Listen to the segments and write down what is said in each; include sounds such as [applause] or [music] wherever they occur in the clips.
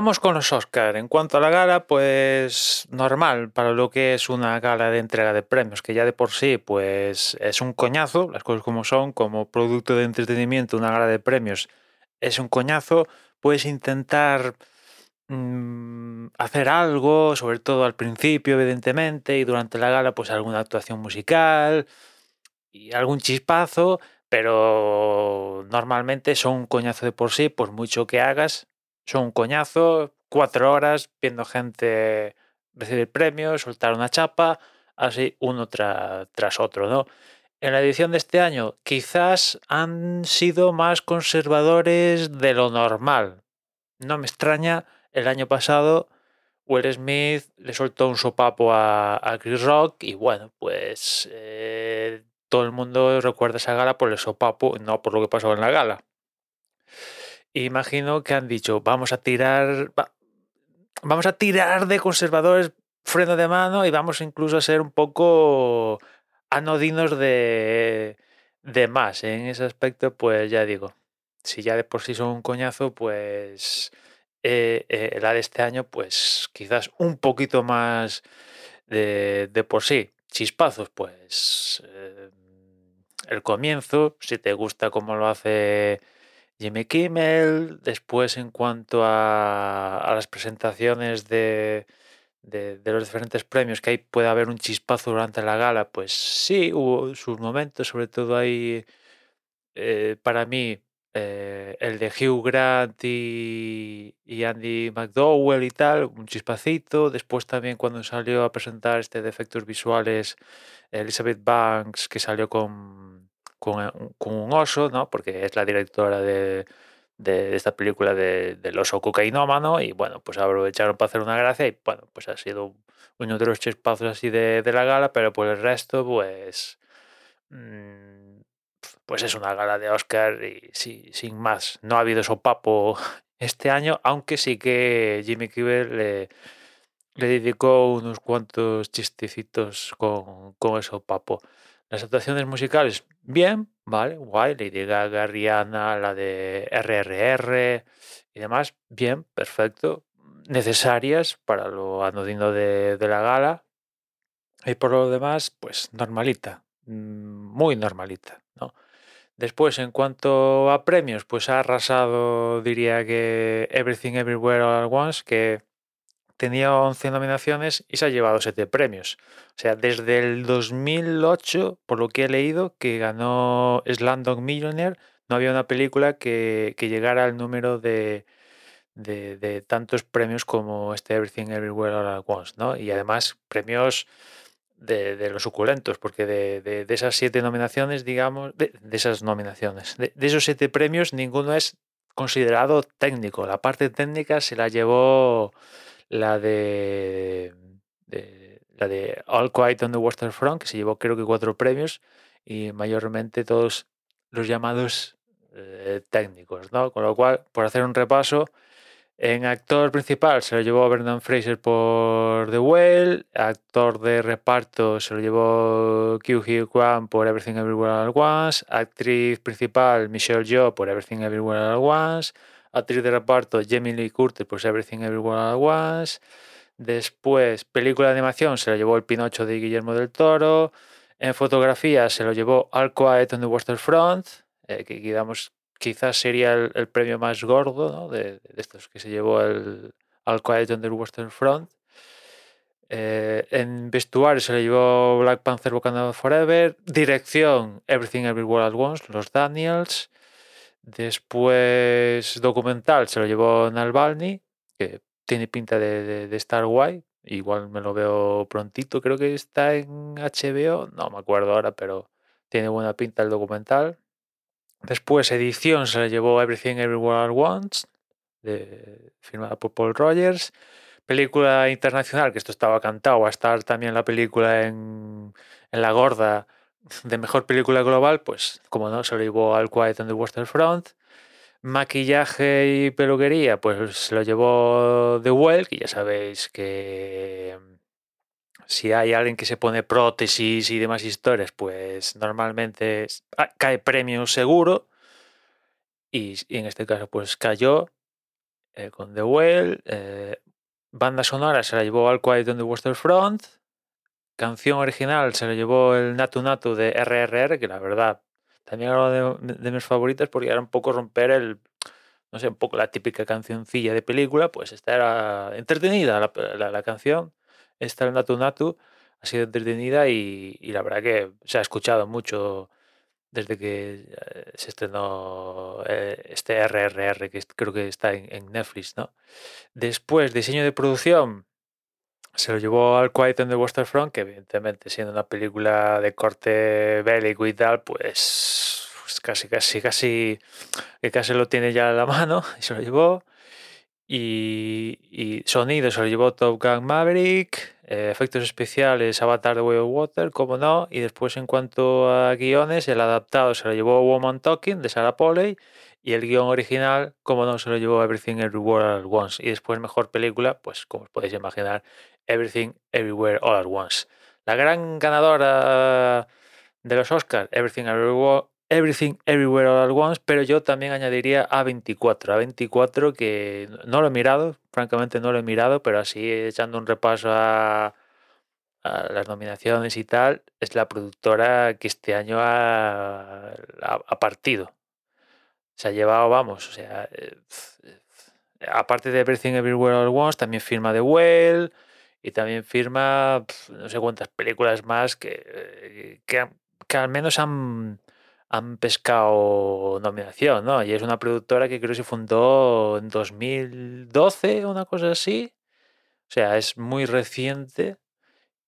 Vamos con los Oscar. En cuanto a la gala, pues normal para lo que es una gala de entrega de premios, que ya de por sí, pues es un coñazo, las cosas como son, como producto de entretenimiento, una gala de premios es un coñazo. Puedes intentar mm, hacer algo, sobre todo al principio, evidentemente, y durante la gala, pues alguna actuación musical y algún chispazo, pero normalmente son un coñazo de por sí, por mucho que hagas, son un coñazo, cuatro horas viendo gente recibir premios, soltar una chapa, así uno tras otro, ¿no? En la edición de este año quizás han sido más conservadores de lo normal. No me extraña, el año pasado Will Smith le soltó un sopapo a, Chris Rock y bueno, pues eh, todo el mundo recuerda esa gala por el sopapo, no por lo que pasó en la gala. Imagino que han dicho, vamos a tirar, vamos a tirar de conservadores freno de mano y vamos incluso a ser un poco anodinos de, de más. En ese aspecto, pues ya digo, si ya de por sí son un coñazo, pues eh, eh, la de este año, pues quizás un poquito más de, de por sí. Chispazos, pues eh, el comienzo, si te gusta cómo lo hace Jimmy Kimmel, después en cuanto a, a las presentaciones de, de, los diferentes premios, que ahí puede haber un chispazo durante la gala, pues sí, hubo sus momentos, sobre todo ahí, eh, para mí, eh, el de Hugh Grant y, Andy McDowell y tal, un chispacito. Después también cuando salió a presentar este de efectos visuales, Elizabeth Banks, que salió con, con, con un oso, ¿no? Porque es la directora de de esta película de, del oso cocainómano y bueno, pues aprovecharon para hacer una gracia y bueno, pues ha sido uno de los chispazos así de, la gala, pero por el resto pues mm, pues es una gala de Oscar y sin más. No ha habido sopapo [laughs] este año, aunque sí que Jimmy Kimmel le, dedicó unos cuantos chistecitos con, con el. Las actuaciones musicales, bien, vale, guay. Lady Gaga, Rihanna, la de RRR y demás, bien, perfecto. Necesarias para lo anodino de, la gala. Y por lo demás, pues normalita, mm, muy normalita, ¿no? Después, en cuanto a premios, pues ha arrasado, diría que Everything Everywhere All at Once, que tenía 11 nominaciones y se ha llevado 7 premios. O sea, desde el 2008, por lo que he leído, que ganó Slumdog Millionaire, no había una película que, llegara al número de, de, tantos premios como este Everything Everywhere All at Once, ¿no? Y además premios de, los suculentos, porque de, esas siete nominaciones, digamos, de, esas nominaciones, de, esos siete premios, ninguno es considerado técnico. La parte técnica se la llevó la de, la de All Quiet on the Western Front, que se llevó creo que cuatro premios, y mayormente todos los llamados eh, técnicos, ¿no? Con lo cual, por hacer un repaso, en actor principal se lo llevó Brendan Fraser por The Whale, actor de reparto se lo llevó Q Hugh Kwan por Everything Everywhere All Once, actriz principal Michelle Yeoh por Everything Everywhere All Once, actriz de reparto Jamie Lee Curtis por Everything Everywhere at Once. Después, película de animación se lo llevó el Pinocho de Guillermo del Toro. En fotografía se lo llevó All Quiet on the Western Front, eh, que digamos quizás sería el, premio más gordo de, estos que se llevó el All Quiet on the Western Front. Eh, en vestuario se le llevó Black Panther Wakanda Forever. Dirección Everything Everywhere at Once, Los Daniels. Después documental se lo llevó Nalbalny, que tiene pinta de, de, estar guay. Igual me lo veo prontito, creo que está en HBO, no me acuerdo ahora, pero tiene buena pinta el documental. Después edición se lo llevó Everything Everywhere at Once, de, firmada por Paul Rogers. Película internacional, que esto estaba cantado, va a estar también la película en, en La Gorda, de mejor película global, pues como no, se lo llevó al Quiet on the Western Front. Maquillaje y peluquería, pues se lo llevó The Well, que ya sabéis que si hay alguien que se pone prótesis y demás historias, pues normalmente ah, cae premio seguro. Y, en este caso, pues cayó. eh, con The Whale. Eh, banda sonora se la llevó Al Quiet on the Western Front. Canción original se la llevó el Natu Natu de RRR, que la verdad también era de, de mis favoritas porque era un poco romper el, no sé, un poco la típica cancioncilla de película, pues esta era entretenida la, la, canción, esta el Natu Natu ha sido entretenida y, y, la verdad que se ha escuchado mucho desde que eh, se estrenó eh, este RRR, que creo que está en, Netflix, ¿no? Después, diseño de producción, se lo llevó al Quiet on the Western Front, que evidentemente siendo una película de corte bélico y tal, pues, pues casi, casi, casi, que casi lo tiene ya a la [laughs] mano y se lo llevó. Y, y sonido se lo llevó Top Gun Maverick, eh, efectos especiales Avatar de Way of Water, como no, y después en cuanto a guiones, el adaptado se lo llevó Woman Talking de Sarah Polley y el guion original, como no, se lo llevó Everything Everywhere All at Once. Y después mejor película, pues como os podéis imaginar, Everything Everywhere All at Once. La gran ganadora de los Oscars, Everything Everywhere, Everything Everywhere All at Once, pero yo también añadiría A24. A24 que no lo he mirado, francamente no lo he mirado, pero así echando un repaso a, las nominaciones y tal, es la productora que este año ha, partido. Se ha llevado, vamos, o sea, eh, aparte de Everything Everywhere All Once, también firma The Well y también firma no sé cuántas películas más que, eh, que, que al menos han han pescado nominación, ¿no? Y es una productora que creo que se fundó en 2012, una cosa así. O sea, es muy reciente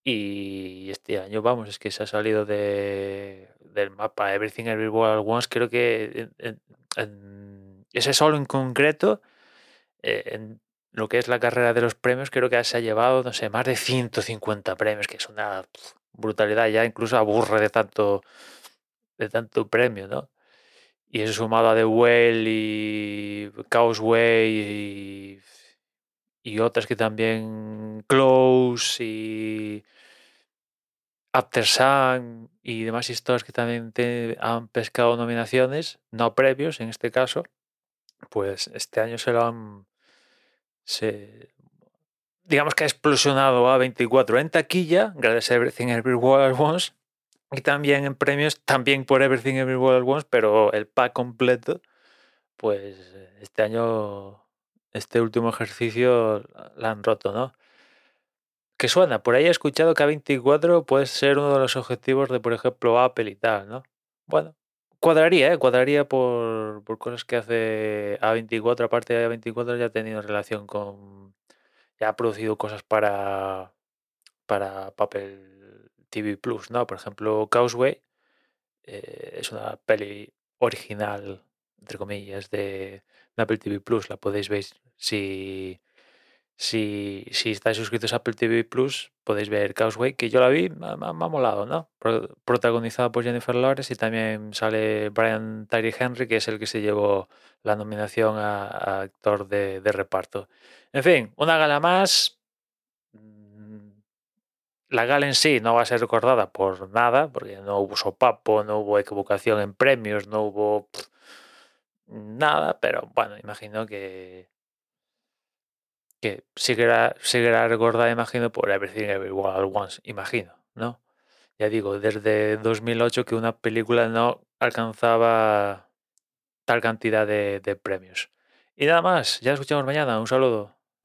y este año, vamos, es que se ha salido de, del mapa Everything Everywhere at Once. Creo que ese solo en concreto, eh, en lo que es la carrera de los premios, creo que se ha llevado, no sé, más de 150 premios, que es una brutalidad. Ya incluso aburre de tanto de tanto premio, ¿no? Y eso sumado a The Well y Causeway y, y otras que también Close y After Sun y demás historias que también han pescado nominaciones, no previos en este caso, pues este año se lo han... Se, digamos que ha explosionado a 24 en taquilla, gracias a Everything Everywhere at Once, y también en premios, también por Everything Everywhere at Once, pero el pack completo, pues este año, este último ejercicio la han roto, ¿no? Que suena, por ahí he escuchado que A24 puede ser uno de los objetivos de, por ejemplo, Apple y tal, ¿no? Bueno, cuadraría, ¿eh? Cuadraría por, por cosas que hace A24, aparte de A24 ya ha tenido relación con... ya ha producido cosas para, para papel TV Plus, ¿no? Por ejemplo, Causeway eh, es una peli original, entre comillas, de Apple TV Plus. La podéis ver si, si, si estáis suscritos a Apple TV Plus, podéis ver Causeway, que yo la vi, me, ha molado, ¿no? protagonizada por Jennifer Lawrence y también sale Brian Tyree Henry, que es el que se llevó la nominación a, actor de, de reparto. En fin, una gala más la gala en sí no va a ser recordada por nada, porque no hubo sopapo, no hubo equivocación en premios, no hubo nada, pero bueno, imagino que que seguirá, seguirá recordada, imagino, por Everything Everywhere All Once, imagino, ¿no? Ya digo, desde 2008 que una película no alcanzaba tal cantidad de, de premios. Y nada más, ya escuchamos mañana, un saludo.